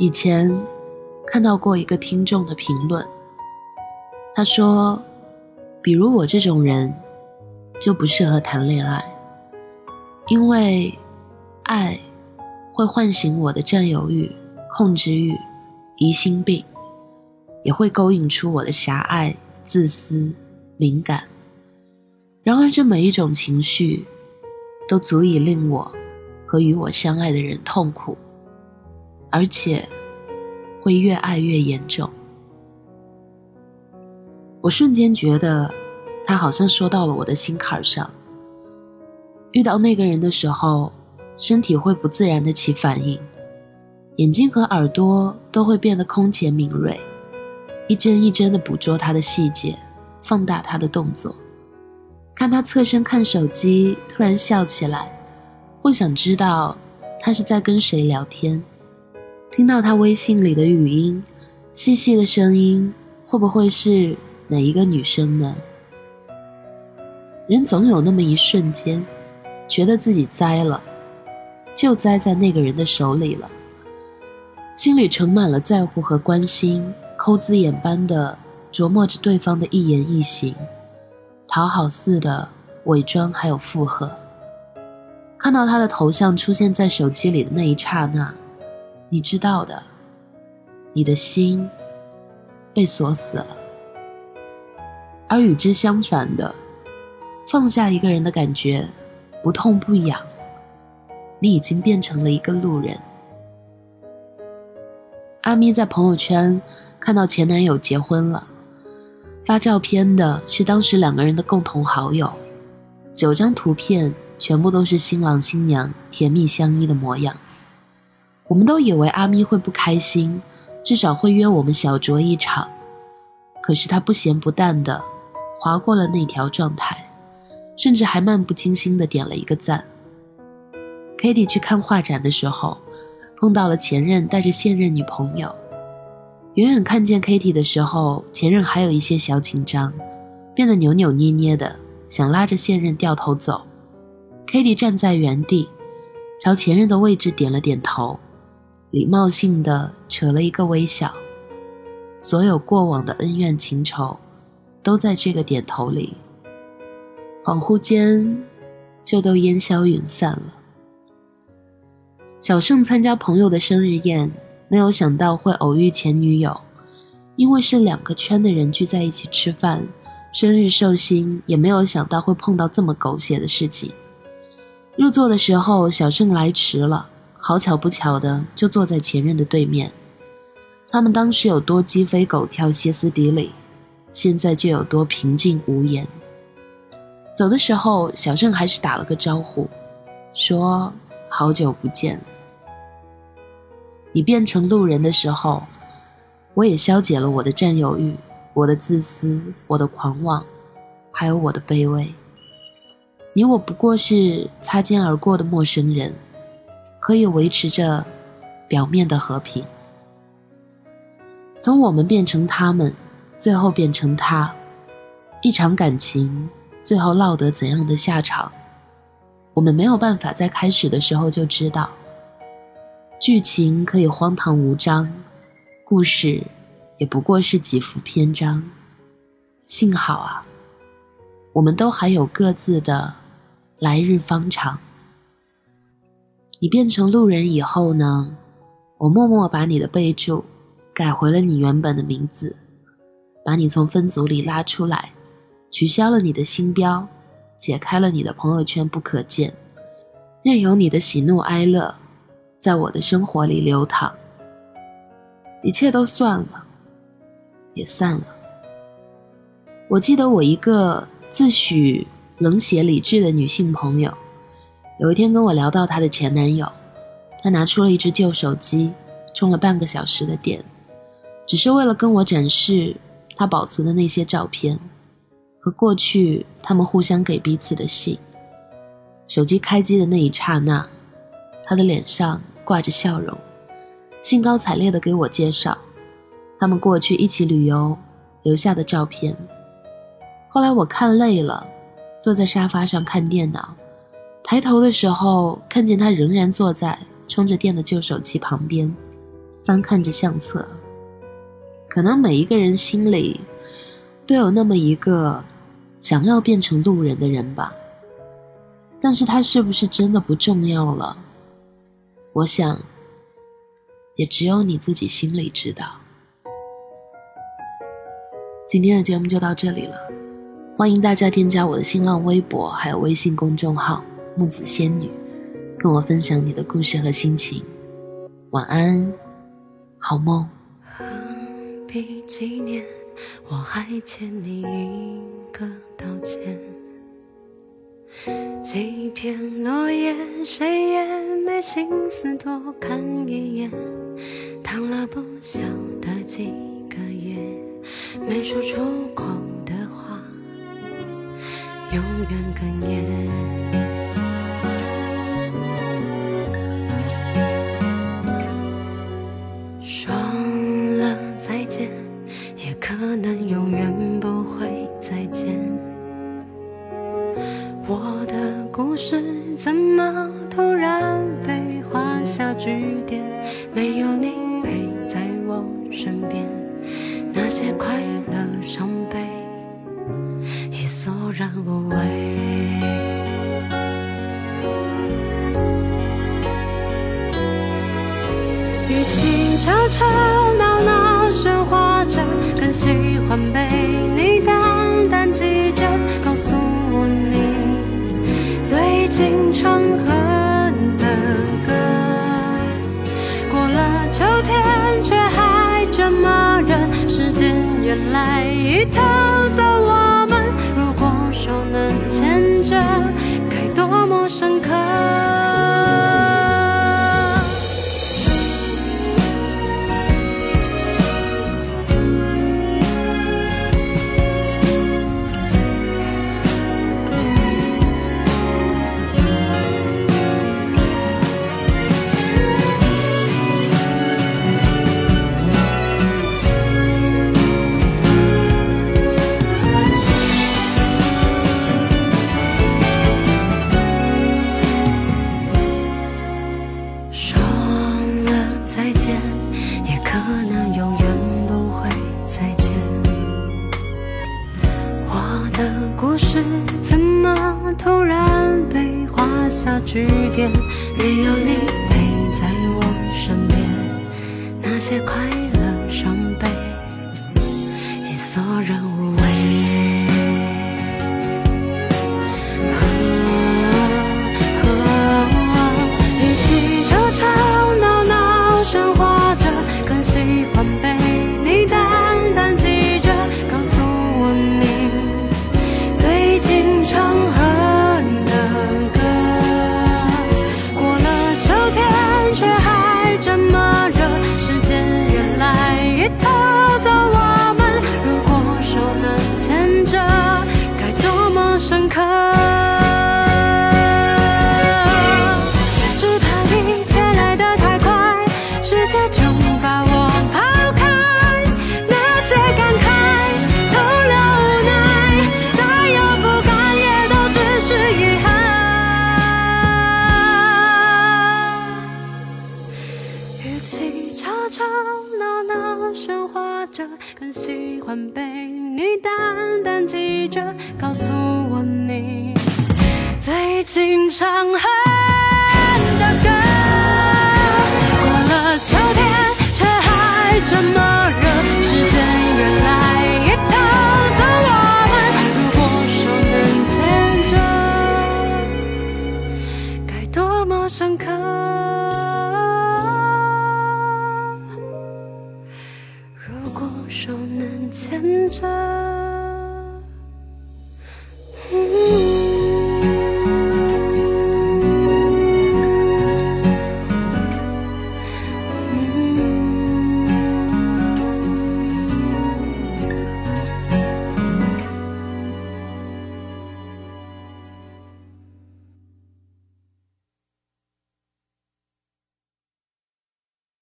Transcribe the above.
以前看到过一个听众的评论，他说：“比如我这种人，就不适合谈恋爱，因为爱会唤醒我的占有欲、控制欲、疑心病，也会勾引出我的狭隘、自私、敏感。然而，这每一种情绪，都足以令我和与我相爱的人痛苦。”而且，会越爱越严重。我瞬间觉得，他好像说到了我的心坎上。遇到那个人的时候，身体会不自然的起反应，眼睛和耳朵都会变得空前敏锐，一帧一帧的捕捉他的细节，放大他的动作。看他侧身看手机，突然笑起来，会想知道他是在跟谁聊天。听到他微信里的语音，细细的声音，会不会是哪一个女生呢？人总有那么一瞬间，觉得自己栽了，就栽在那个人的手里了，心里盛满了在乎和关心，抠字眼般的琢磨着对方的一言一行，讨好似的伪装还有附和。看到他的头像出现在手机里的那一刹那。你知道的，你的心被锁死了，而与之相反的，放下一个人的感觉，不痛不痒。你已经变成了一个路人。阿咪在朋友圈看到前男友结婚了，发照片的是当时两个人的共同好友，九张图片全部都是新郎新娘甜蜜相依的模样。我们都以为阿咪会不开心，至少会约我们小酌一场。可是他不咸不淡的划过了那条状态，甚至还漫不经心的点了一个赞。Kitty 去看画展的时候，碰到了前任带着现任女朋友。远远看见 Kitty 的时候，前任还有一些小紧张，变得扭扭捏捏的，想拉着现任掉头走。Kitty 站在原地，朝前任的位置点了点头。礼貌性的扯了一个微笑，所有过往的恩怨情仇，都在这个点头里，恍惚间就都烟消云散了。小盛参加朋友的生日宴，没有想到会偶遇前女友，因为是两个圈的人聚在一起吃饭，生日寿星也没有想到会碰到这么狗血的事情。入座的时候，小盛来迟了。好巧不巧的，就坐在前任的对面。他们当时有多鸡飞狗跳、歇斯底里，现在就有多平静无言。走的时候，小郑还是打了个招呼，说：“好久不见。”你变成路人的时候，我也消解了我的占有欲、我的自私、我的狂妄，还有我的卑微。你我不过是擦肩而过的陌生人。可以维持着表面的和平。从我们变成他们，最后变成他，一场感情最后落得怎样的下场，我们没有办法在开始的时候就知道。剧情可以荒唐无章，故事也不过是几幅篇章。幸好啊，我们都还有各自的来日方长。你变成路人以后呢？我默默把你的备注改回了你原本的名字，把你从分组里拉出来，取消了你的星标，解开了你的朋友圈不可见，任由你的喜怒哀乐在我的生活里流淌。一切都算了，也散了。我记得我一个自诩冷血理智的女性朋友。有一天跟我聊到她的前男友，他拿出了一只旧手机，充了半个小时的电，只是为了跟我展示他保存的那些照片和过去他们互相给彼此的信。手机开机的那一刹那，他的脸上挂着笑容，兴高采烈地给我介绍他们过去一起旅游留下的照片。后来我看累了，坐在沙发上看电脑。抬头的时候，看见他仍然坐在充着电的旧手机旁边，翻看着相册。可能每一个人心里都有那么一个想要变成路人的人吧，但是他是不是真的不重要了？我想，也只有你自己心里知道。今天的节目就到这里了，欢迎大家添加我的新浪微博还有微信公众号“木子仙女”，跟我分享你的故事和心情。晚安，好梦。何必纪念？我还欠你一个道歉。几片落叶，谁也没心思多看一眼，躺了不晓得几个夜。没说出口的话，永远哽咽。可能永远不会再见。我的故事怎么突然被画下句点？没有你陪在我身边。那些快乐、伤悲已索然无味。与其吵吵闹闹喧哗着，更喜欢被你淡淡记着，告诉我你最近常哼的歌。过了秋天，却还这么热。时间原来已偷走我们，如果手能牵着，该多么深刻。的故事怎么突然被画下句点？没有你陪在我身边，那些快乐、你淡淡记着告诉我你最近常哼的歌。